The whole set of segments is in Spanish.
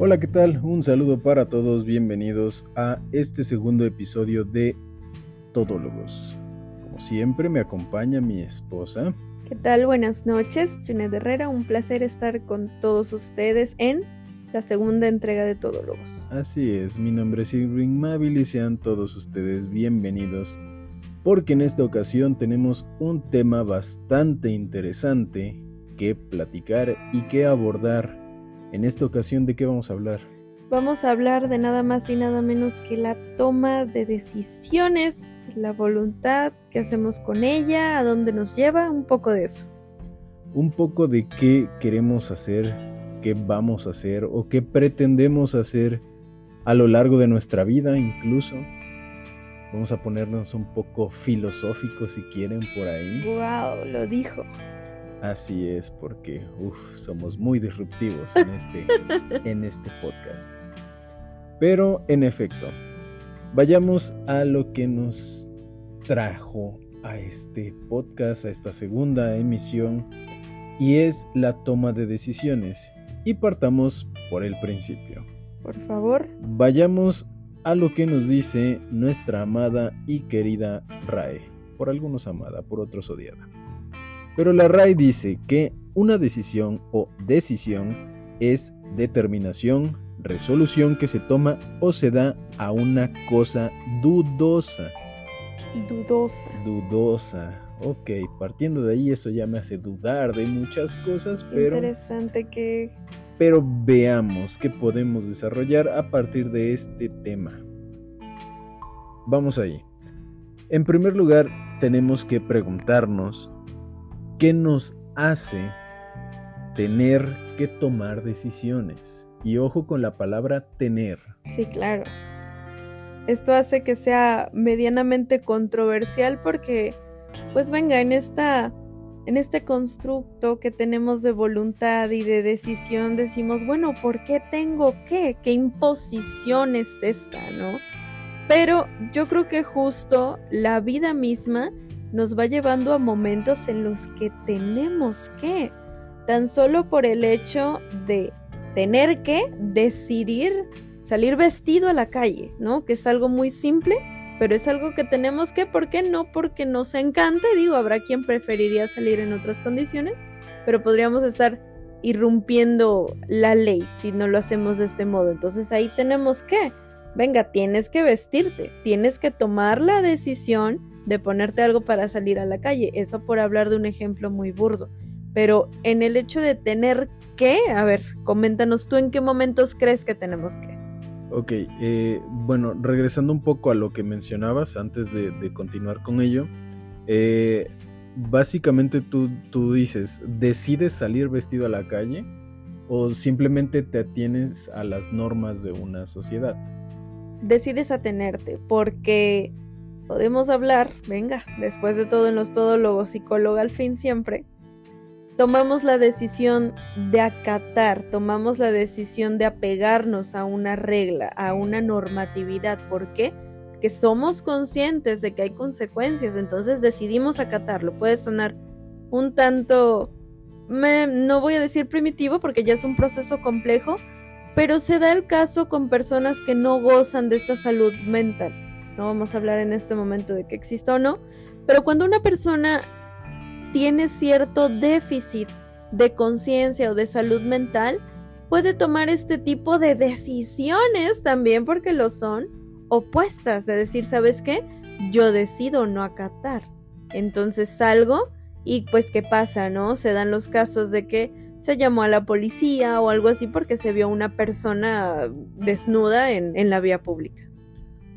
Hola, ¿qué tal? Un saludo para todos, bienvenidos a este segundo episodio de Todólogos. Como siempre me acompaña mi esposa. ¿Qué tal? Buenas noches, Junet Herrera, un placer estar con todos ustedes en la segunda entrega de Todólogos. Así es, mi nombre es Irving Mabil y sean todos ustedes bienvenidos porque en esta ocasión tenemos un tema bastante interesante que platicar y que abordar. En esta ocasión, ¿de qué vamos a hablar? Vamos a hablar de nada más y nada menos que la toma de decisiones, la voluntad, qué hacemos con ella, a dónde nos lleva, un poco de eso. Un poco de qué queremos hacer, qué vamos a hacer o qué pretendemos hacer a lo largo de nuestra vida incluso. Vamos a ponernos un poco filosóficos si quieren por ahí. ¡Wow! Lo dijo. Así es, porque somos muy disruptivos en este, en este podcast. Pero en efecto, vayamos a lo que nos trajo a este podcast, a esta segunda emisión, y es la toma de decisiones. Y partamos por el principio. Por favor. Vayamos a lo que nos dice nuestra amada y querida RAE. Por algunos amada, por otros odiada. Pero la RAE dice que una decisión o decisión es determinación, resolución que se toma o se da a una cosa dudosa. Dudosa. Dudosa. Ok, partiendo de ahí eso ya me hace dudar de muchas cosas, pero... Interesante que... Pero veamos qué podemos desarrollar a partir de este tema. Vamos ahí. En primer lugar, tenemos que preguntarnos ¿Qué nos hace tener que tomar decisiones? Y ojo con la palabra tener. Sí, claro. Esto hace que sea medianamente controversial porque, pues venga, en esta en este constructo que tenemos de voluntad y de decisión decimos, bueno, ¿por qué tengo qué? ¿Qué imposición es esta, no? Pero yo creo que justo la vida misma nos va llevando a momentos en los que tenemos que, tan solo por el hecho de tener que decidir salir vestido a la calle, ¿no? Que es algo muy simple, pero es algo que tenemos que, ¿por qué no? Porque nos encanta, digo, habrá quien preferiría salir en otras condiciones, pero podríamos estar irrumpiendo la ley si no lo hacemos de este modo. Entonces ahí tenemos que, venga, tienes que vestirte, tienes que tomar la decisión de ponerte algo para salir a la calle. Eso por hablar de un ejemplo muy burdo. Pero en el hecho de tener que, a ver, coméntanos tú en qué momentos crees que tenemos que. Ok, eh, bueno, regresando un poco a lo que mencionabas antes de, continuar con ello, eh, básicamente tú, tú dices, ¿decides salir vestido a la calle o simplemente te atienes a las normas de una sociedad? Decides atenerte porque podemos hablar, venga, después de todo en los todólogos, psicólogo al fin siempre, tomamos la decisión de acatar, tomamos la decisión de apegarnos a una regla, a una normatividad. ¿Por qué? Que somos conscientes de que hay consecuencias, entonces decidimos acatarlo. Puede sonar un tanto, no voy a decir primitivo porque ya es un proceso complejo, pero se da el caso con personas que no gozan de esta salud mental no vamos a hablar en este momento de que exista o no, pero cuando una persona tiene cierto déficit de conciencia o de salud mental, puede tomar este tipo de decisiones también porque lo son opuestas, de decir, ¿sabes qué? Yo decido no acatar. Entonces salgo y pues ¿qué pasa, no? Se dan los casos de que se llamó a la policía o algo así porque se vio una persona desnuda en, en la vía pública.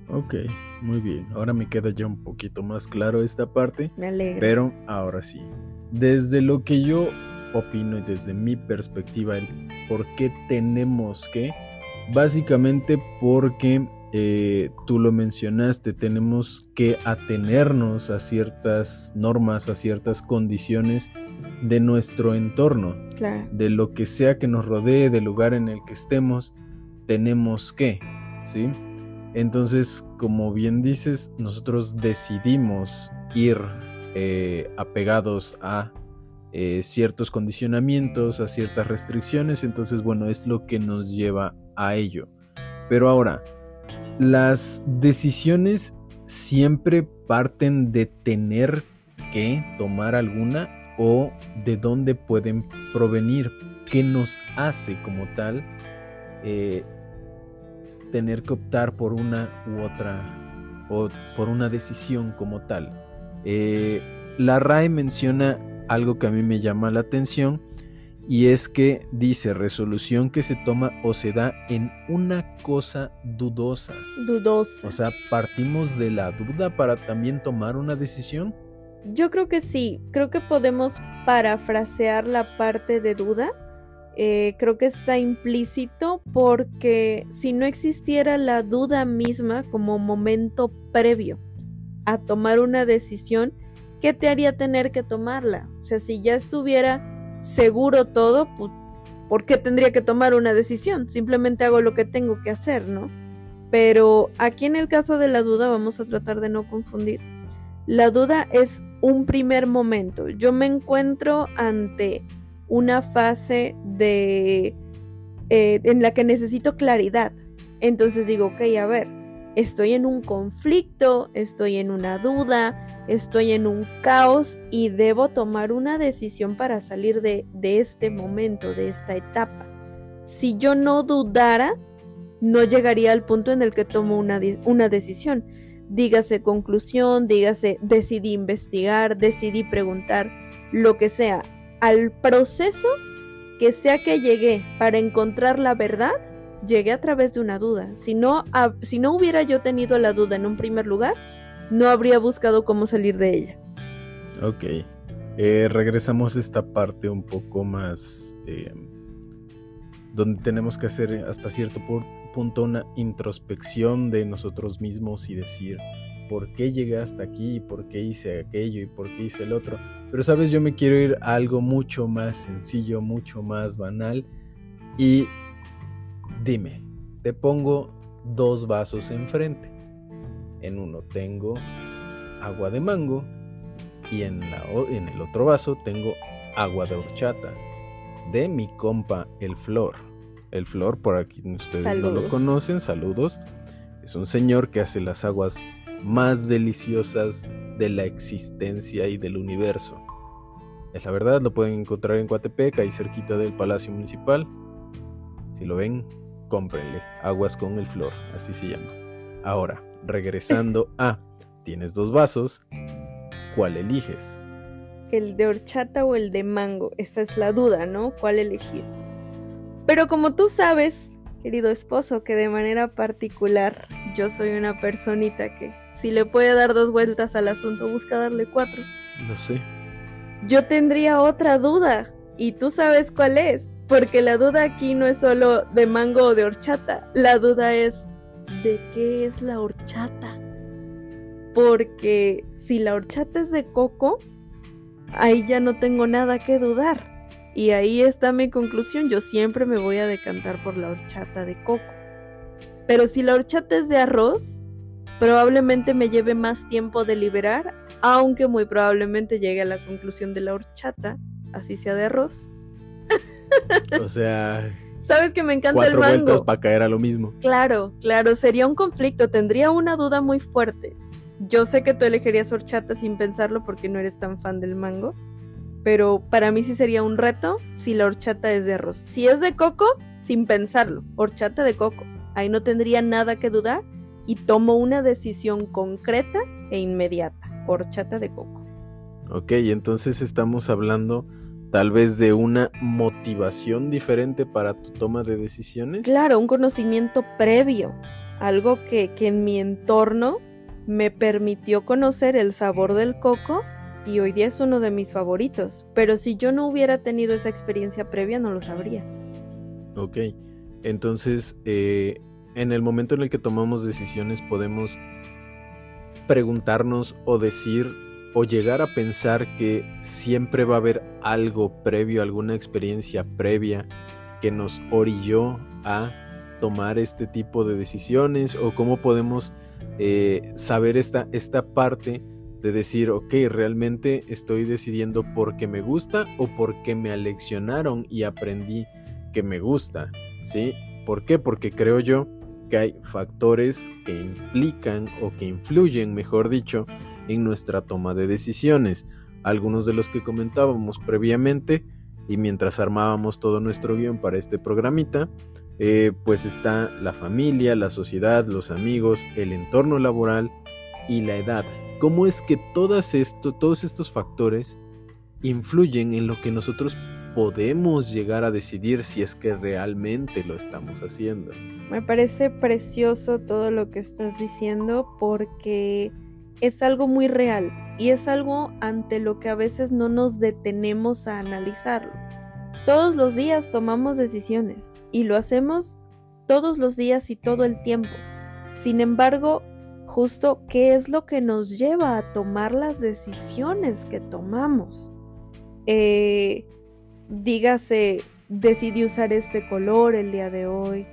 Ok, muy bien. Ahora me queda ya un poquito más claro esta parte. Me alegra. Pero ahora sí. Desde lo que yo opino y desde mi perspectiva, el por qué tenemos que, básicamente porque eh, tú lo mencionaste, tenemos que atenernos a ciertas normas, a ciertas condiciones de nuestro entorno, claro. de lo que sea que nos rodee, del lugar en el que estemos, tenemos que, ¿sí? Entonces, como bien dices, nosotros decidimos ir eh, apegados a eh, ciertos condicionamientos, a ciertas restricciones, entonces bueno, es lo que nos lleva a ello. Pero ahora, las decisiones siempre parten de tener que tomar alguna o de dónde pueden provenir, qué nos hace como tal eh, tener que optar por una u otra o por una decisión como tal. Eh, la RAE menciona algo que a mí me llama la atención y es que dice resolución que se toma o se da en una cosa dudosa. Dudosa. O sea, partimos de la duda para también tomar una decisión. Yo creo que sí, creo que podemos parafrasear la parte de duda. Eh, creo que está implícito porque si no existiera la duda misma como momento previo a tomar una decisión, ¿qué te haría tener que tomarla? O sea, si ya estuviera seguro todo, ¿por qué tendría que tomar una decisión? Simplemente hago lo que tengo que hacer, ¿no? Pero aquí en el caso de la duda vamos a tratar de no confundir. La duda es un primer momento. Yo me encuentro ante una fase de eh, en la que necesito claridad. Entonces digo, ok, a ver, estoy en un conflicto, estoy en una duda, estoy en un caos y debo tomar una decisión para salir de, este momento, de esta etapa. Si yo no dudara, no llegaría al punto en el que tomo una, una decisión. Dígase conclusión, dígase decidí investigar, decidí preguntar, lo que sea. Al proceso que sea que llegué para encontrar la verdad, llegué a través de una duda. Si no, si no hubiera yo tenido la duda en un primer lugar, no habría buscado cómo salir de ella. Ok. Eh, regresamos a esta parte un poco más... Eh, donde tenemos que hacer hasta cierto punto una introspección de nosotros mismos y decir por qué llegué hasta aquí, por qué hice aquello y por qué hice el otro. Pero sabes, yo me quiero ir a algo mucho más sencillo, mucho más banal y Dime, te pongo dos vasos enfrente. En uno tengo agua de mango y en, en el otro vaso tengo agua de horchata de mi compa El Flor. El Flor, por aquí ustedes no lo conocen, saludos. Es un señor que hace las aguas más deliciosas de la existencia y del universo. Es la verdad, lo pueden encontrar en Coatepec, ahí cerquita del Palacio Municipal. Si lo ven, cómprenle. Aguas con el flor, así se llama. Ahora, regresando a, tienes dos vasos, ¿cuál eliges? El de horchata o el de mango, esa es la duda, ¿no? ¿Cuál elegir? Pero como tú sabes, querido esposo, que de manera particular yo soy una personita que si le puede dar dos vueltas al asunto, busca darle cuatro. Lo sé. Yo tendría otra duda, y tú sabes cuál es. Porque la duda aquí no es solo de mango o de horchata, la duda es de qué es la horchata. Porque si la horchata es de coco, ahí ya no tengo nada que dudar. Y ahí está mi conclusión, yo siempre me voy a decantar por la horchata de coco. Pero si la horchata es de arroz, probablemente me lleve más tiempo deliberar, aunque muy probablemente llegue a la conclusión de la horchata, así sea de arroz, o sea. Sabes que me encanta cuatro el mango. vueltas para caer a lo mismo. Claro, claro, sería un conflicto. Tendría una duda muy fuerte. Yo sé que tú elegirías horchata sin pensarlo porque no eres tan fan del mango. Pero para mí sí sería un reto si la horchata es de arroz. Si es de coco, sin pensarlo. Horchata de coco. Ahí no tendría nada que dudar y tomo una decisión concreta e inmediata. Horchata de coco. Ok, entonces estamos hablando tal vez de una motivación diferente para tu toma de decisiones. Claro, un conocimiento previo, algo que, que en mi entorno me permitió conocer el sabor del coco y hoy día es uno de mis favoritos, pero si yo no hubiera tenido esa experiencia previa no lo sabría. Ok, entonces eh, en el momento en el que tomamos decisiones podemos preguntarnos o decir o llegar a pensar que siempre va a haber algo previo, alguna experiencia previa que nos orilló a tomar este tipo de decisiones o cómo podemos eh, saber esta, esta parte de decir, ok, realmente estoy decidiendo porque me gusta o porque me aleccionaron y aprendí que me gusta, ¿sí? ¿Por qué? Porque creo yo que hay factores que implican o que influyen, mejor dicho, en nuestra toma de decisiones. Algunos de los que comentábamos previamente y mientras armábamos todo nuestro guion para este programita, eh, pues está la familia, la sociedad, los amigos, el entorno laboral y la edad. ¿Cómo es que todos estos factores influyen en lo que nosotros podemos llegar a decidir si es que realmente lo estamos haciendo? Me parece precioso todo lo que estás diciendo porque es algo muy real y es algo ante lo que a veces no nos detenemos a analizarlo. Todos los días tomamos decisiones y lo hacemos todos los días y todo el tiempo. Sin embargo, justo qué es lo que nos lleva a tomar las decisiones que tomamos. Eh, dígase, decidí usar este color el día de hoy,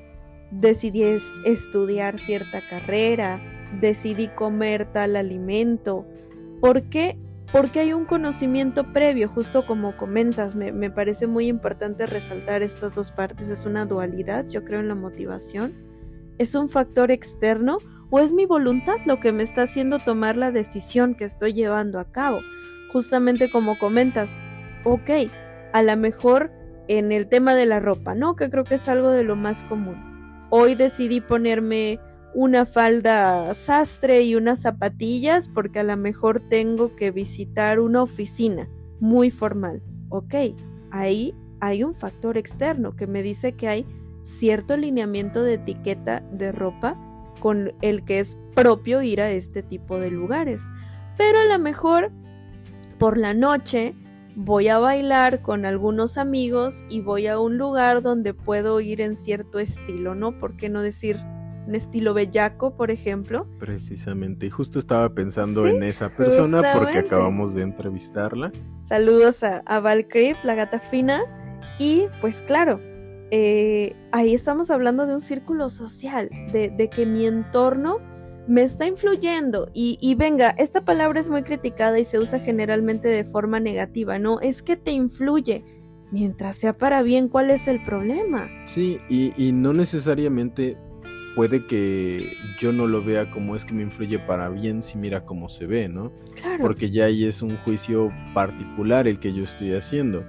decidí estudiar cierta carrera, decidí comer tal alimento. ¿Por qué? Porque hay un conocimiento previo, justo como comentas, me, me, parece muy importante resaltar estas dos partes, es una dualidad, yo creo en la motivación, es un factor externo o es mi voluntad lo que me está haciendo tomar la decisión que estoy llevando a cabo. Justamente como comentas, ok, a lo mejor en el tema de la ropa, ¿no? Que creo que es algo de lo más común. Hoy decidí ponerme una falda sastre y unas zapatillas porque a lo mejor tengo que visitar una oficina muy formal. Ok, ahí hay un factor externo que me dice que hay cierto alineamiento de etiqueta de ropa con el que es propio ir a este tipo de lugares. Pero a lo mejor por la noche voy a bailar con algunos amigos y voy a un lugar donde puedo ir en cierto estilo, ¿no? ¿Por qué no decir un estilo bellaco, por ejemplo. Precisamente, y justo estaba pensando en esa persona porque acabamos de entrevistarla. Saludos a, a Val la gata fina. Y pues claro, eh, ahí estamos hablando de un círculo social, de, que mi entorno me está influyendo. Y, y, venga, esta palabra es muy criticada y se usa generalmente de forma negativa, ¿no? Es que te influye. Mientras sea para bien, ¿cuál es el problema? Sí, y, y no necesariamente puede que yo no lo vea como es que me influye para bien si mira cómo se ve, ¿no? Claro. Porque ya ahí es un juicio particular el que yo estoy haciendo.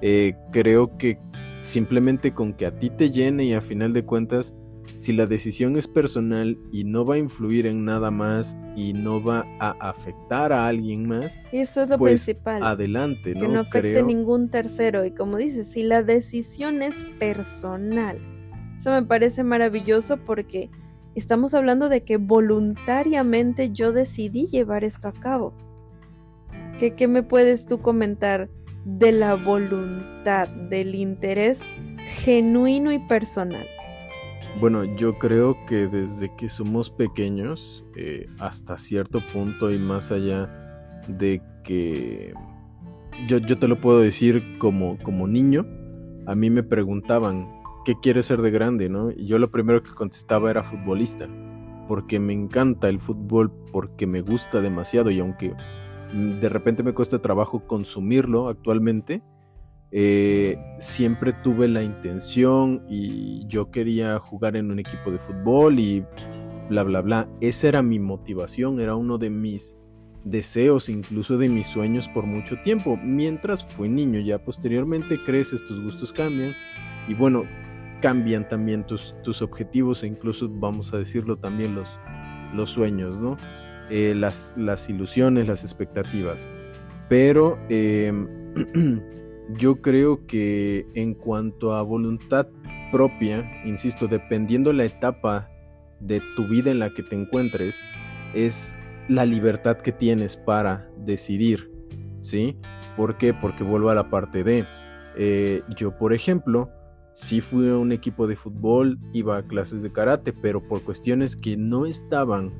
Eh, creo que simplemente con que a ti te llene y a final de cuentas, si la decisión es personal y no va a influir en nada más y no va a afectar a alguien más, eso es lo pues principal. Adelante, ¿no? Que no afecte ningún tercero. Y como dices, si la decisión es personal eso me parece maravilloso porque estamos hablando de que voluntariamente yo decidí llevar esto a cabo. ¿Qué, qué me puedes tú comentar de la voluntad, del interés genuino y personal? Bueno, yo creo que desde que somos pequeños, eh, hasta cierto punto y más allá de que yo, yo te lo puedo decir como, como niño, a mí me preguntaban, ¿qué quieres ser de grande? ¿no? Y yo lo primero que contestaba era futbolista, porque me encanta el fútbol, porque me gusta demasiado y aunque mm, de repente me cuesta trabajo consumirlo actualmente, eh, siempre tuve la intención y yo quería jugar en un equipo de fútbol y bla, bla, bla. Esa era mi motivación, era uno de mis deseos, incluso de mis sueños por mucho tiempo. Mientras fui niño, ya posteriormente creces, tus gustos cambian. Y bueno, cambian también tus, tus objetivos e incluso, vamos a decirlo, también los, los sueños, ¿no? Eh, las, las, ilusiones, las expectativas. Pero em, yo creo que en cuanto a voluntad propia, insisto, dependiendo la etapa de tu vida en la que te encuentres, es la libertad que tienes para decidir, ¿sí? ¿Por qué? Porque vuelvo a la parte de, eh, yo por ejemplo, sí fui a un equipo de fútbol, iba a clases de karate, pero por cuestiones que no estaban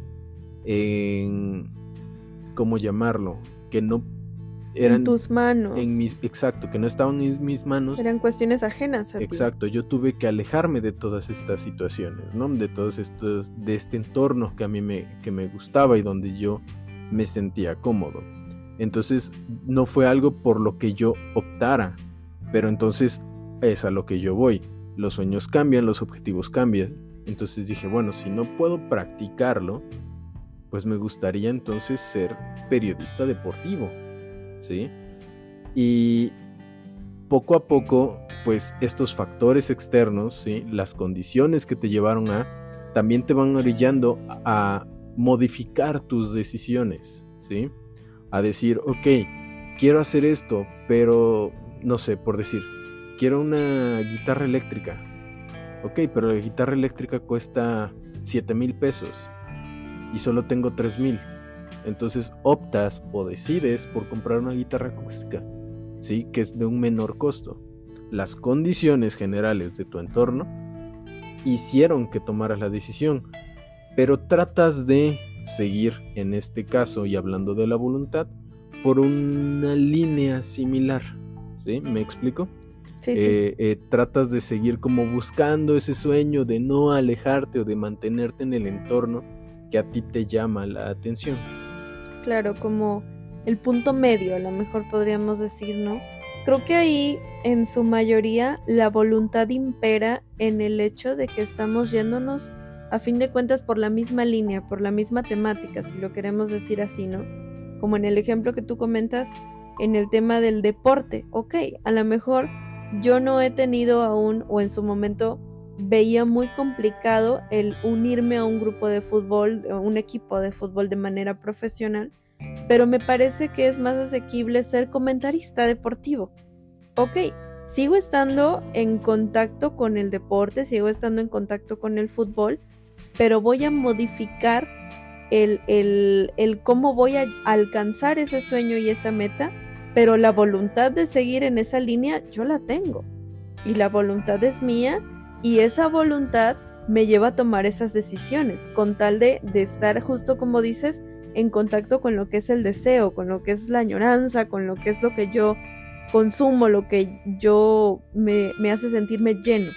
en, ¿cómo llamarlo? Que no eran en tus manos. En mis, exacto, que no estaban en mis manos. Eran cuestiones ajenas a Exacto, yo tuve que alejarme de todas estas situaciones, ¿no? De todos estos, de este entorno que a mí me, que me gustaba y donde yo me sentía cómodo. Entonces no fue algo por lo que yo optara, pero entonces es a lo que yo voy. Los sueños cambian, los objetivos cambian. Entonces dije, bueno, si no puedo practicarlo, pues me gustaría entonces ser periodista deportivo, ¿sí? Y poco a poco, pues estos factores externos, ¿sí? Las condiciones que te llevaron a, también te van orillando a modificar tus decisiones, ¿sí? A decir, ok, quiero hacer esto, pero, no sé, por decir, quiero una guitarra eléctrica. Ok, pero la guitarra eléctrica cuesta 7 mil pesos y solo tengo 3 mil. Entonces optas o decides por comprar una guitarra acústica, ¿sí? que es de un menor costo. Las condiciones generales de tu entorno hicieron que tomaras la decisión, pero tratas de seguir en este caso y hablando de la voluntad por una línea similar. ¿Sí? ¿Me explico? Eh, eh, tratas de seguir como buscando ese sueño de no alejarte o de mantenerte en el entorno que a ti te llama la atención. Claro, como el punto medio, a lo mejor podríamos decir, ¿no? Creo que ahí, en su mayoría, la voluntad impera en el hecho de que estamos yéndonos, a fin de cuentas, por la misma línea, por la misma temática, si lo queremos decir así, ¿no? Como en el ejemplo que tú comentas, en el tema del deporte. Ok, a lo mejor yo no he tenido aún, o en su momento veía muy complicado el unirme a un grupo de fútbol, un equipo de fútbol de manera profesional, pero me parece que es más asequible ser comentarista deportivo. Ok, sigo estando en contacto con el deporte, sigo estando en contacto con el fútbol, pero voy a modificar el cómo voy a alcanzar ese sueño y esa meta pero la voluntad de seguir en esa línea yo la tengo. Y la voluntad es mía y esa voluntad me lleva a tomar esas decisiones con tal de, de estar justo como dices en contacto con lo que es el deseo, con lo que es la añoranza, con lo que es lo que yo consumo, lo que yo me, hace sentirme lleno.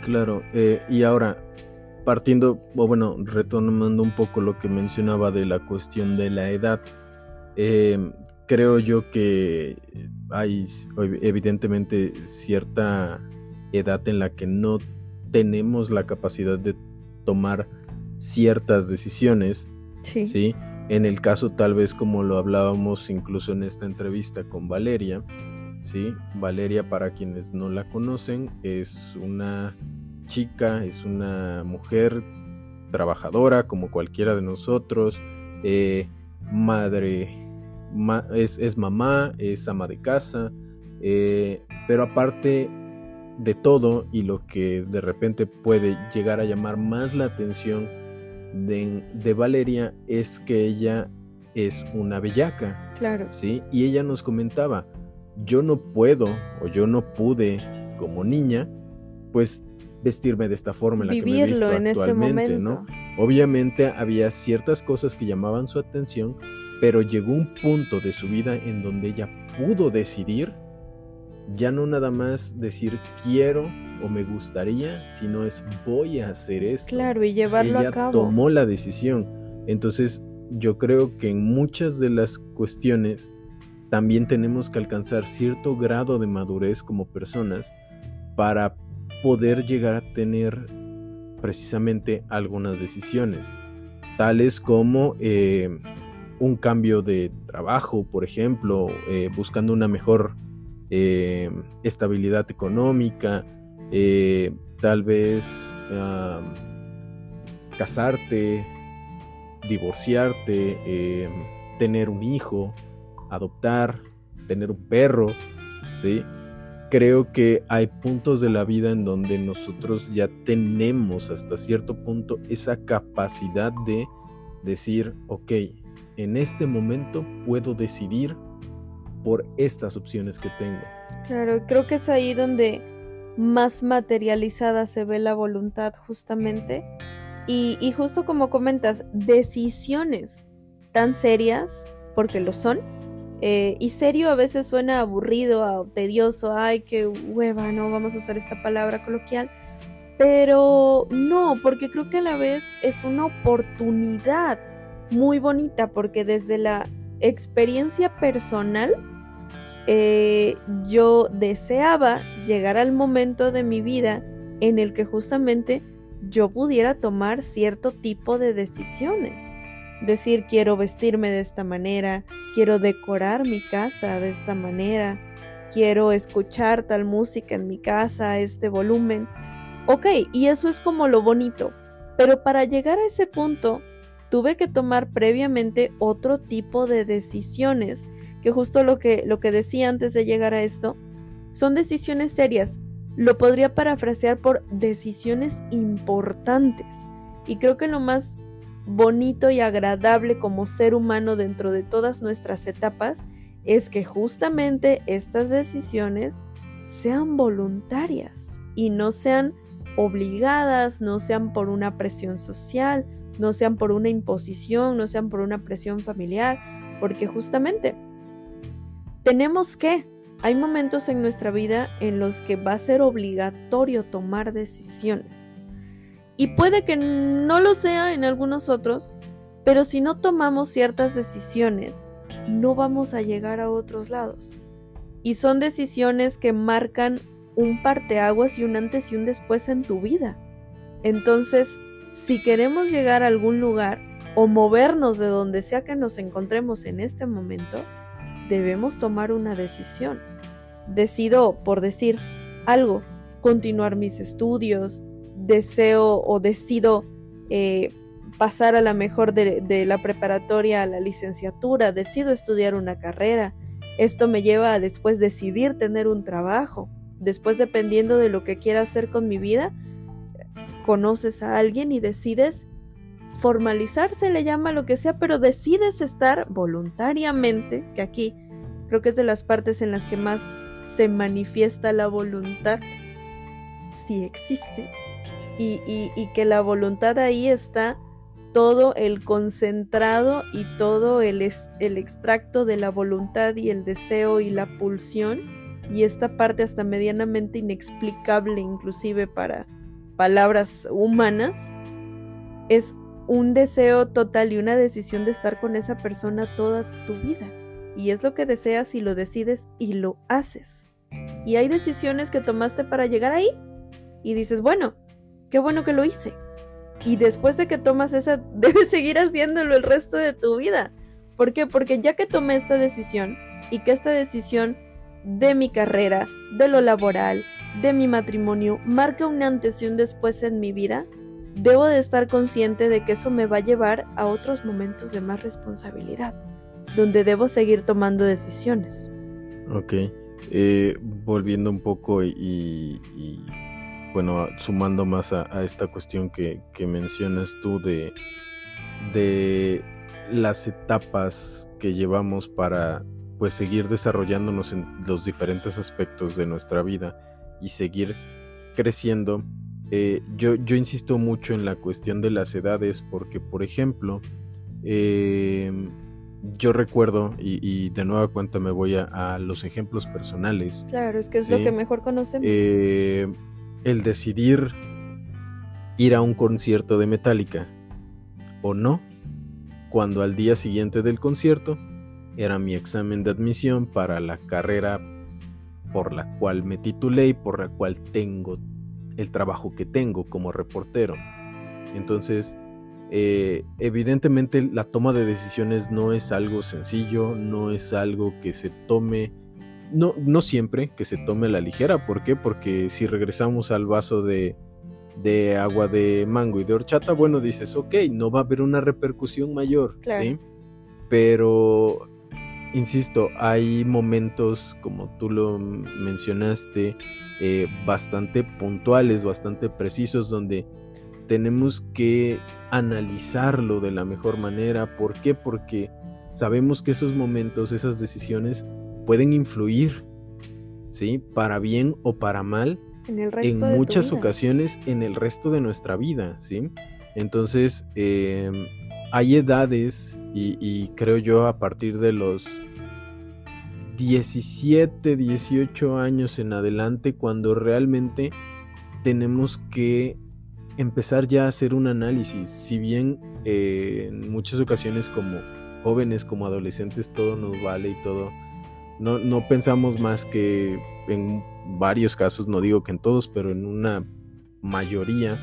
Claro, eh, y ahora, partiendo, o bueno, retomando un poco lo que mencionaba de la cuestión de la edad, eh, creo yo que hay evidentemente cierta edad en la que no tenemos la capacidad de tomar ciertas decisiones. Sí. En el caso tal vez como lo hablábamos incluso en esta entrevista con Valeria, ¿sí? Valeria para quienes no la conocen es una chica, es una mujer trabajadora como cualquiera de nosotros, eh, madre es, mamá, es ama de casa, eh, pero aparte de todo y lo que de repente puede llegar a llamar más la atención de, de Valeria es que ella es una bellaca. Claro. ¿sí? Y ella nos comentaba, yo no puedo o yo no pude como niña, pues vestirme de esta forma en la que me he visto actualmente, ¿no? Obviamente había ciertas cosas que llamaban su atención, pero llegó un punto de su vida en donde ella pudo decidir, ya no nada más decir quiero o me gustaría, sino es voy a hacer esto. Claro, y llevarlo a cabo. Tomó la decisión. Entonces, yo creo que en muchas de las cuestiones también tenemos que alcanzar cierto grado de madurez como personas para poder llegar a tener precisamente algunas decisiones, tales como eh, un cambio de trabajo, por ejemplo, eh, buscando una mejor eh, estabilidad económica, eh, tal vez casarte, divorciarte, tener un hijo, adoptar, tener un perro, ¿sí? Creo que hay puntos de la vida en donde nosotros ya tenemos hasta cierto punto esa capacidad de decir, ok, en este momento puedo decidir por estas opciones que tengo. Claro, creo que es ahí donde más materializada se ve la voluntad justamente. Y, justo como comentas, decisiones tan serias, porque lo son, eh, y serio a veces suena aburrido, tedioso, ay, qué hueva, no vamos a usar esta palabra coloquial, pero no, porque creo que a la vez es una oportunidad muy bonita porque desde la experiencia personal eh, yo deseaba llegar al momento de mi vida en el que justamente yo pudiera tomar cierto tipo de decisiones. Decir, quiero vestirme de esta manera, quiero decorar mi casa de esta manera, quiero escuchar tal música en mi casa, este volumen. Ok, y eso es como lo bonito, pero para llegar a ese punto tuve que tomar previamente otro tipo de decisiones, que justo lo que, lo que decía antes de llegar a esto, son decisiones serias. Lo podría parafrasear por decisiones importantes. Y creo que lo más bonito y agradable como ser humano dentro de todas nuestras etapas es que justamente estas decisiones sean voluntarias y no sean obligadas, no sean por una presión social, no sean por una imposición, no sean por una presión familiar, porque justamente tenemos que, hay momentos en nuestra vida en los que va a ser obligatorio tomar decisiones. Y puede que no lo sea en algunos otros, pero si no tomamos ciertas decisiones, no vamos a llegar a otros lados. Y son decisiones que marcan un parteaguas y un antes y un después en tu vida. Entonces, si queremos llegar a algún lugar o movernos de donde sea que nos encontremos en este momento, debemos tomar una decisión. Decido, por decir algo, continuar mis estudios, deseo o decido eh, pasar a la mejor de, la preparatoria a la licenciatura, decido estudiar una carrera. Esto me lleva a después decidir tener un trabajo. Después, dependiendo de lo que quiera hacer con mi vida, conoces a alguien y decides formalizar, se le llama lo que sea, pero decides estar voluntariamente, que aquí creo que es de las partes en las que más se manifiesta la voluntad, si existe, y, y que la voluntad ahí está todo el concentrado y todo el, el extracto de la voluntad y el deseo y la pulsión y esta parte hasta medianamente inexplicable inclusive para palabras humanas es un deseo total y una decisión de estar con esa persona toda tu vida. Y es lo que deseas y lo decides y lo haces. Y hay decisiones que tomaste para llegar ahí y dices, bueno, qué bueno que lo hice y después de que tomas esa, debes seguir haciéndolo el resto de tu vida. ¿Por qué? Porque ya que tomé esta decisión y que esta decisión de mi carrera, de lo laboral, de mi matrimonio, marca un antes y un después en mi vida, debo de estar consciente de que eso me va a llevar a otros momentos de más responsabilidad, donde debo seguir tomando decisiones. Ok, eh, volviendo un poco y bueno, sumando más a, esta cuestión que, mencionas tú de, de las etapas que llevamos para pues seguir desarrollándonos en los diferentes aspectos de nuestra vida y seguir creciendo. Eh, yo, yo, insisto mucho en la cuestión de las edades porque, por ejemplo, em, yo recuerdo, y, de nueva cuenta me voy a, los ejemplos personales. Claro, es que es lo que mejor conocemos. Eh, el decidir ir a un concierto de Metallica o no, cuando al día siguiente del concierto era mi examen de admisión para la carrera por la cual me titulé y por la cual tengo el trabajo que tengo como reportero. Entonces, eh, evidentemente la toma de decisiones no es algo sencillo, no es algo que se tome no, no siempre que se tome a la ligera. ¿Por qué? Porque si regresamos al vaso de, de agua de mango y de horchata, bueno, dices, ok, no va a haber una repercusión mayor, ¿sí? Pero, insisto, hay momentos, como tú lo mencionaste, eh, bastante puntuales, bastante precisos, donde tenemos que analizarlo de la mejor manera. ¿Por qué? Porque sabemos que esos momentos, esas decisiones, pueden influir, ¿sí? Para bien o para mal, en, muchas ocasiones en el resto de nuestra vida, ¿sí? Entonces, em, hay edades y, creo yo a partir de los 17, 18 años en adelante cuando realmente tenemos que empezar ya a hacer un análisis. Si bien eh, en muchas ocasiones como jóvenes, como adolescentes, todo nos vale y todo, no, no pensamos más que en varios casos, no digo que en todos, pero en una mayoría,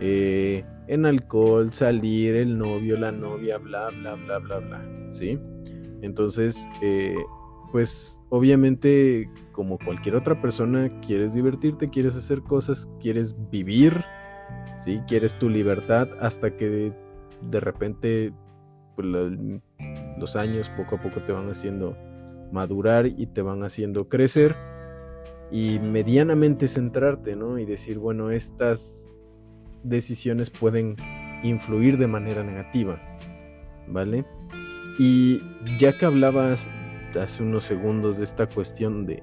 eh, en alcohol, salir, el novio, la novia, bla, bla, bla, bla, bla, ¿sí? Entonces, eh, pues obviamente como cualquier otra persona, quieres divertirte, quieres hacer cosas, quieres vivir, ¿sí? Quieres tu libertad hasta que de, repente pues, los años poco a poco te van haciendo madurar y te van haciendo crecer y medianamente centrarte, ¿no? Y decir, bueno, estas decisiones pueden influir de manera negativa, ¿vale? Y ya que hablabas hace unos segundos de esta cuestión de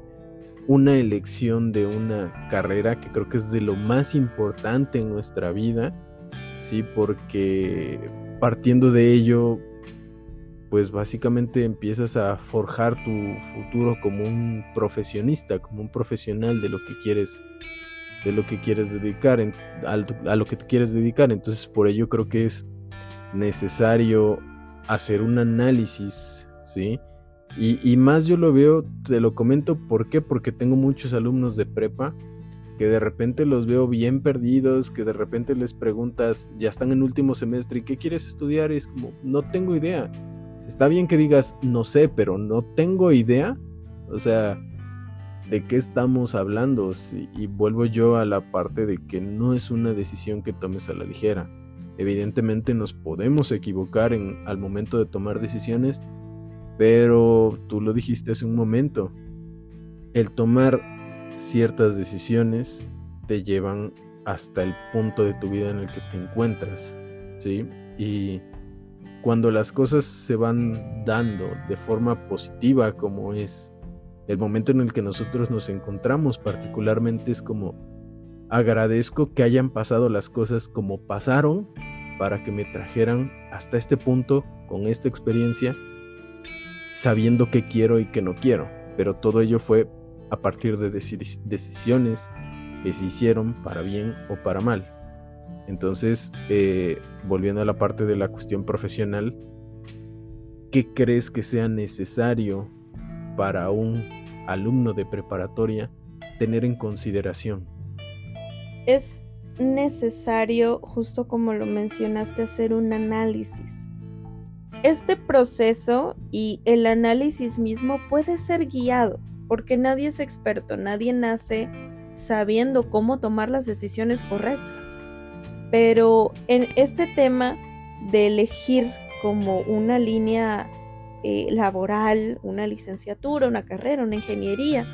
una elección de una carrera que creo que es de lo más importante en nuestra vida, sí, porque partiendo de ello, pues básicamente empiezas a forjar tu futuro como un profesionista, como un profesional de lo que quieres, de lo que quieres dedicar, a lo que te quieres dedicar. Entonces por ello creo que es necesario hacer un análisis, ¿sí? Y, más yo lo veo, te lo comento, ¿por qué? Porque tengo muchos alumnos de prepa que de repente los veo bien perdidos, que de repente les preguntas, ya están en último semestre, ¿y qué quieres estudiar? Y es como, no tengo idea. Está bien que digas, no sé, pero no tengo idea. O sea, ¿de qué estamos hablando? y vuelvo yo a la parte de que no es una decisión que tomes a la ligera. Evidentemente nos podemos equivocar en, al momento de tomar decisiones, pero tú lo dijiste hace un momento, el tomar ciertas decisiones te llevan hasta el punto de tu vida en el que te encuentras, ¿sí? Y cuando las cosas se van dando de forma positiva como es el momento en el que nosotros nos encontramos particularmente es como agradezco que hayan pasado las cosas como pasaron para que me trajeran hasta este punto con esta experiencia sabiendo qué quiero y qué no quiero, pero todo ello fue a partir de decisiones que se hicieron para bien o para mal. Entonces, eh, volviendo a la parte de la cuestión profesional, ¿qué crees que sea necesario para un alumno de preparatoria tener en consideración? Es necesario, justo como lo mencionaste, hacer un análisis este proceso y el análisis mismo puede ser guiado, porque nadie es experto, nadie nace sabiendo cómo tomar las decisiones correctas. Pero en este tema de elegir como una línea eh, laboral, una licenciatura, una carrera, una ingeniería,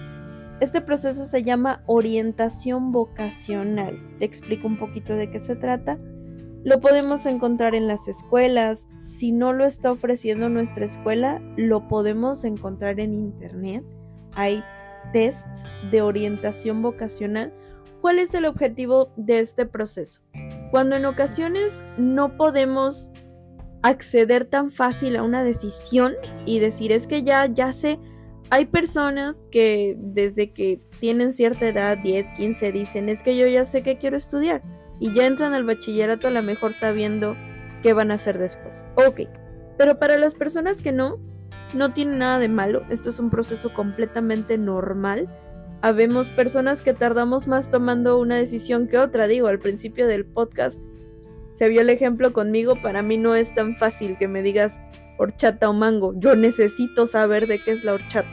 este proceso se llama orientación vocacional. Te explico un poquito de qué se trata. Lo podemos encontrar en las escuelas. Si no lo está ofreciendo nuestra escuela, lo podemos encontrar en internet. Hay tests de orientación vocacional. ¿Cuál es el objetivo de este proceso? Cuando en ocasiones no podemos acceder tan fácil a una decisión y decir es que ya ya sé, hay personas que desde que tienen cierta edad, 10, 15, dicen es que yo ya sé que quiero estudiar y ya entran al bachillerato a lo mejor sabiendo qué van a hacer después. Ok, pero para las personas que no, no tiene nada de malo, esto es un proceso completamente normal. Habemos personas que tardamos más tomando una decisión que otra, digo, al principio del podcast se vio el ejemplo conmigo, para mí no es tan fácil que me digas horchata o mango, yo necesito saber de qué es la horchata.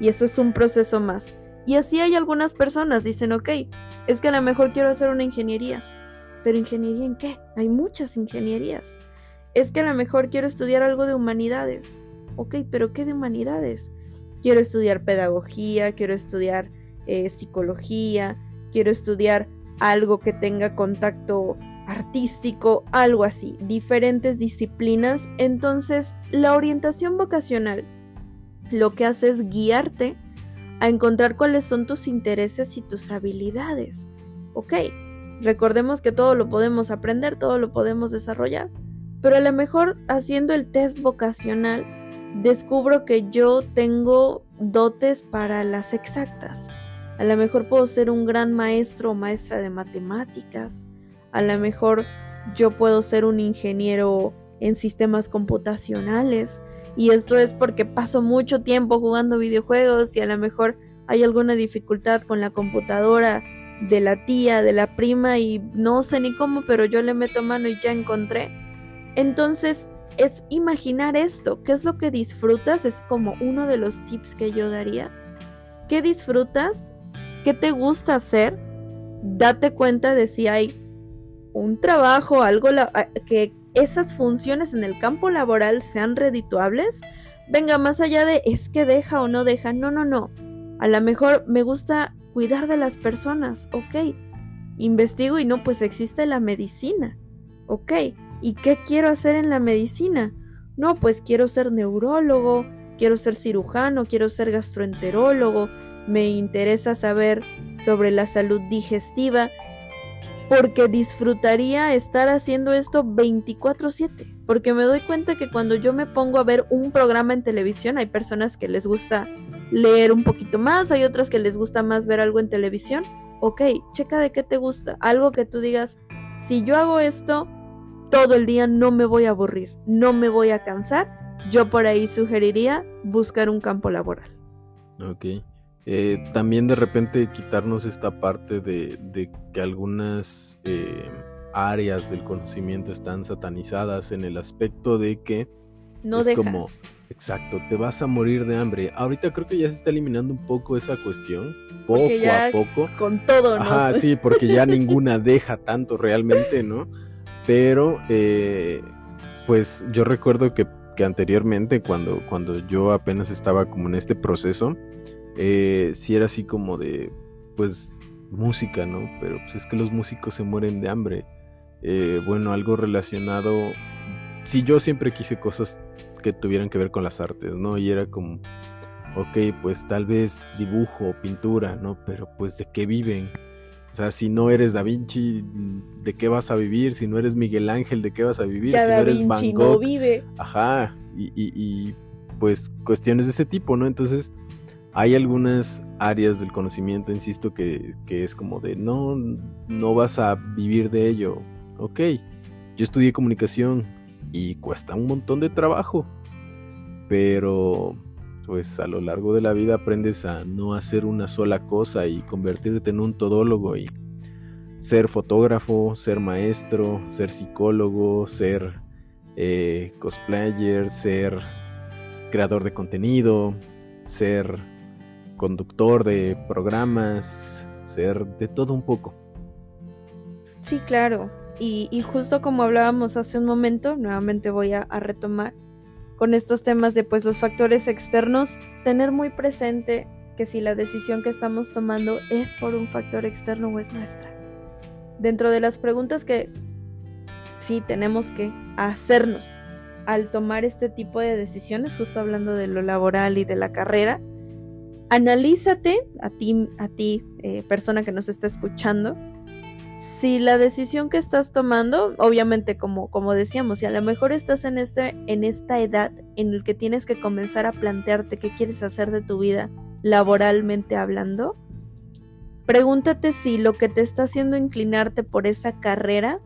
Y eso es un proceso más. Y así hay algunas personas, dicen, ok, es que a lo mejor quiero hacer una ingeniería. Pero ingeniería en qué? Hay muchas ingenierías. Es que a lo mejor quiero estudiar algo de humanidades. Ok, pero ¿qué de humanidades? Quiero estudiar pedagogía, quiero estudiar eh, psicología, quiero estudiar algo que tenga contacto artístico, algo así, diferentes disciplinas. Entonces, la orientación vocacional lo que hace es guiarte a encontrar cuáles son tus intereses y tus habilidades. Ok, Recordemos que todo lo podemos aprender, todo lo podemos desarrollar, pero a lo mejor haciendo el test vocacional descubro que yo tengo dotes para las exactas. A lo mejor puedo ser un gran maestro o maestra de matemáticas. a lo mejor yo puedo ser un ingeniero en sistemas computacionales y esto es porque paso mucho tiempo jugando videojuegos y a lo mejor hay alguna dificultad con la computadora de la tía, de la prima y no sé ni cómo, pero yo le meto mano y ya encontré. Entonces, es imaginar esto, qué es lo que disfrutas, es como uno de los tips que yo daría. ¿Qué disfrutas? ¿Qué te gusta hacer? Date cuenta de si hay un trabajo, algo que esas funciones en el campo laboral sean redituables. Venga, más allá de es que deja o no deja, no, no, no. A lo mejor me gusta cuidar de las personas, ok. Investigo y no, pues existe la medicina, ok. ¿Y qué quiero hacer en la medicina? No, pues quiero ser neurólogo, quiero ser cirujano, quiero ser gastroenterólogo, me interesa saber sobre la salud digestiva, porque disfrutaría estar haciendo esto 24/7, porque me doy cuenta que cuando yo me pongo a ver un programa en televisión, hay personas que les gusta leer un poquito más, hay otras que les gusta más ver algo en televisión. Ok, checa de qué te gusta, algo que tú digas, si yo hago esto, todo el día no me voy a aburrir, no me voy a cansar, yo por ahí sugeriría buscar un campo laboral. Ok. Eh, también de repente quitarnos esta parte de, que algunas eh, áreas del conocimiento están satanizadas en el aspecto de que no es como, exacto, te vas a morir de hambre. Ahorita creo que ya se está eliminando un poco esa cuestión, poco a poco. Con todo, ¿no? Ajá, sí, porque ya ninguna deja tanto realmente, ¿no? Pero, eh, pues yo recuerdo que, anteriormente, cuando, cuando yo apenas estaba como en este proceso, eh, si era así como de, pues, música, ¿no? Pero pues es que los músicos se mueren de hambre. Eh, bueno, algo relacionado... Sí, yo siempre quise cosas que tuvieran que ver con las artes, ¿no? Y era como, ok, pues tal vez dibujo, pintura, ¿no? Pero pues de qué viven. O sea, si no eres Da Vinci, ¿de qué vas a vivir? Si no eres Miguel Ángel, ¿de qué vas a vivir? si no eres Van Gogh. No vive. Ajá, y, y, pues cuestiones de ese tipo, ¿no? Entonces, hay algunas áreas del conocimiento, insisto, que, es como de no, no vas a vivir de ello. Ok, yo estudié comunicación y cuesta un montón de trabajo, pero pues a lo largo de la vida aprendes a no hacer una sola cosa y convertirte en un todólogo y ser fotógrafo, ser maestro, ser psicólogo, ser eh, cosplayer, ser creador de contenido, ser conductor de programas, ser de todo un poco. Sí, claro. Y, justo como hablábamos hace un momento, nuevamente voy a, retomar con estos temas de pues los factores externos, tener muy presente que si la decisión que estamos tomando es por un factor externo o es nuestra. Dentro de las preguntas que sí tenemos que hacernos al tomar este tipo de decisiones, justo hablando de lo laboral y de la carrera, analízate a ti, a ti eh, persona que nos está escuchando, si la decisión que estás tomando, obviamente como, como decíamos, si a lo mejor estás en, este, en esta edad en el que tienes que comenzar a plantearte qué quieres hacer de tu vida laboralmente hablando, pregúntate si lo que te está haciendo inclinarte por esa carrera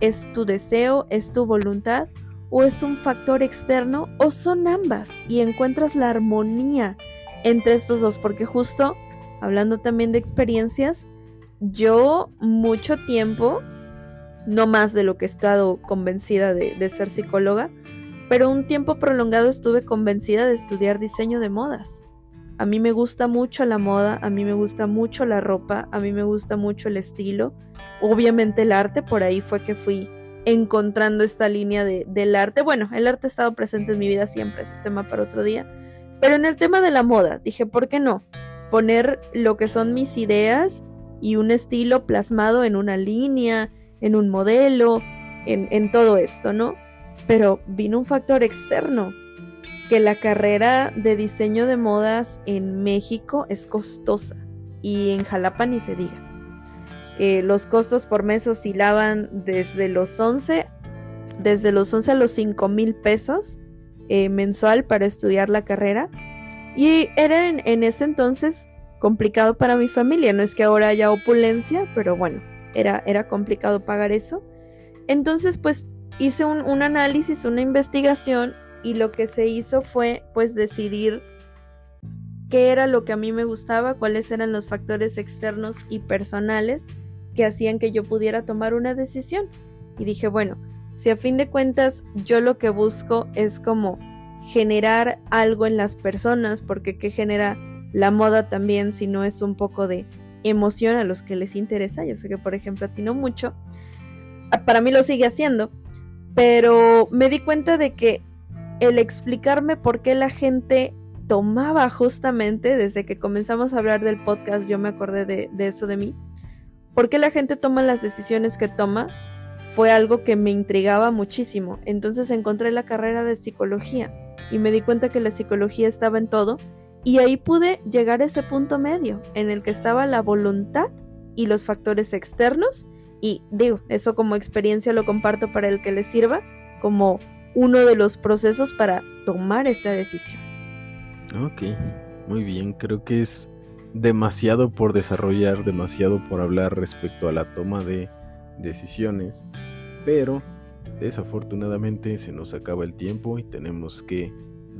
es tu deseo, es tu voluntad o es un factor externo o son ambas y encuentras la armonía entre estos dos, porque justo hablando también de experiencias, yo mucho tiempo, no más de lo que he estado convencida de, ser psicóloga, pero un tiempo prolongado estuve convencida de estudiar diseño de modas. A mí me gusta mucho la moda, a mí me gusta mucho la ropa, a mí me gusta mucho el estilo, obviamente el arte, por ahí fue que fui encontrando esta línea de, del arte. Bueno, el arte ha estado presente en mi vida siempre, eso es tema para otro día, pero en el tema de la moda, dije, ¿por qué no? Poner lo que son mis ideas y un estilo plasmado en una línea, en un modelo, en, todo esto, ¿no? Pero vino un factor externo, que la carrera de diseño de modas en México es costosa y en Jalapa ni se diga. Eh, los costos por mes oscilaban desde los 11, desde los 11 a los 5 mil pesos eh, mensual para estudiar la carrera. Y era en, ese entonces complicado para mi familia. No es que ahora haya opulencia, pero bueno, era, era complicado pagar eso. Entonces, pues hice un, un análisis, una investigación y lo que se hizo fue pues decidir qué era lo que a mí me gustaba, cuáles eran los factores externos y personales que hacían que yo pudiera tomar una decisión. Y dije, bueno, si a fin de cuentas yo lo que busco es como generar algo en las personas, porque ¿qué genera la moda también si no es un poco de emoción a los que les interesa? Yo sé que por ejemplo a ti no mucho, para mí lo sigue haciendo, pero me di cuenta de que el explicarme por qué la gente tomaba justamente, desde que comenzamos a hablar del podcast, yo me acordé de, de eso de mí, por qué la gente toma las decisiones que toma, fue algo que me intrigaba muchísimo. Entonces encontré la carrera de psicología y me di cuenta que la psicología estaba en todo y ahí pude llegar a ese punto medio en el que estaba la voluntad y los factores externos y digo, eso como experiencia lo comparto para el que le sirva como uno de los procesos para tomar esta decisión. Ok, muy bien, creo que es demasiado por desarrollar, demasiado por hablar respecto a la toma de decisiones, pero desafortunadamente se nos acaba el tiempo y tenemos que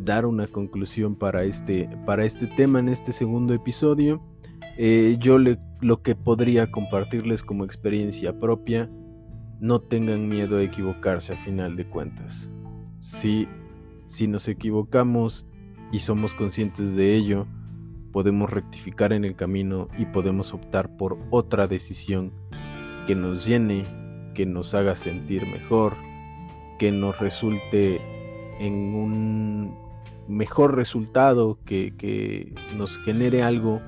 dar una conclusión para este, para este tema en este segundo episodio. Eh, yo le, lo que podría compartirles como experiencia propia, no tengan miedo a equivocarse a final de cuentas. Si, si nos equivocamos y somos conscientes de ello, podemos rectificar en el camino y podemos optar por otra decisión que nos llene, que nos haga sentir mejor, que nos resulte en un mejor resultado, que, nos genere algo,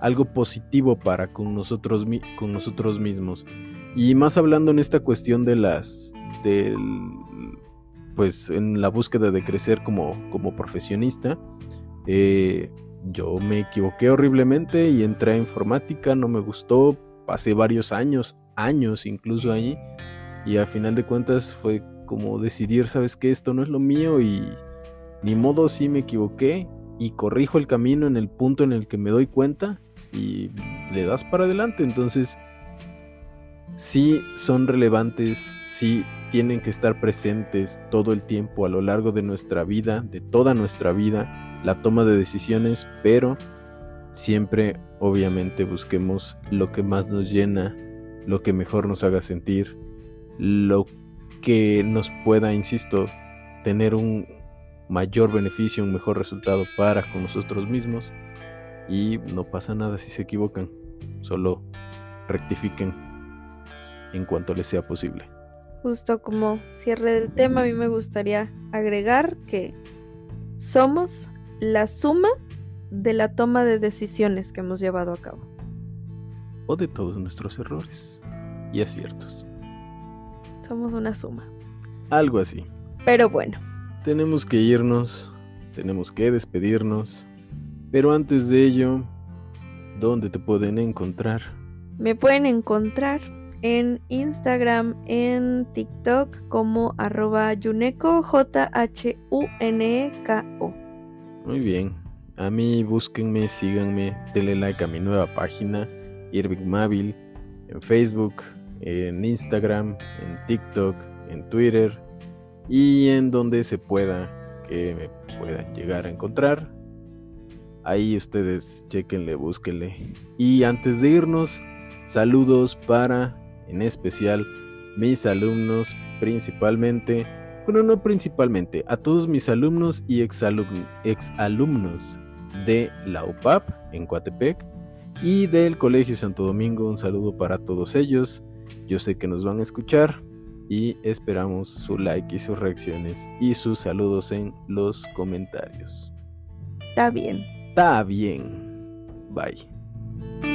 algo positivo para con nosotros, con nosotros mismos. Y más hablando en esta cuestión de las, del, pues en la búsqueda de crecer como, como profesionista, eh, yo me equivoqué horriblemente y entré a informática, no me gustó, pasé varios años, años incluso ahí, y a final de cuentas fue como decidir, sabes que esto no es lo mío y ni modo si me equivoqué y corrijo el camino en el punto en el que me doy cuenta y le das para adelante, entonces sí son relevantes, sí tienen que estar presentes todo el tiempo a lo largo de nuestra vida, de toda nuestra vida la toma de decisiones, pero siempre obviamente busquemos lo que más nos llena, lo que mejor nos haga sentir, lo que nos pueda, insisto, tener un mayor beneficio, un mejor resultado para con nosotros mismos. Y no pasa nada si se equivocan, solo rectifiquen en cuanto les sea posible. Justo como cierre del tema, a mí me gustaría agregar que somos la suma de la toma de decisiones que hemos llevado a cabo. O de todos nuestros errores y aciertos. Somos una suma. Algo así. Pero bueno. Tenemos que irnos, tenemos que despedirnos. Pero antes de ello, ¿dónde te pueden encontrar? Me pueden encontrar en Instagram, en TikTok como arroba yuneco, J-H-U-N-E-K-O. Muy bien. A mí búsquenme, síganme, denle like a mi nueva página, Irving Mabil, en Facebook, en Instagram, en TikTok, en Twitter y en donde se pueda que me puedan llegar a encontrar. Ahí ustedes chequenle, búsquenle. Y antes de irnos, saludos para, en especial, mis alumnos principalmente bueno, no principalmente, a todos mis alumnos y exalumnos de la UPAP en Coatepec y del Colegio Santo Domingo. Un saludo para todos ellos. Yo sé que nos van a escuchar y esperamos su like y sus reacciones y sus saludos en los comentarios. Está bien. Está bien. Bye.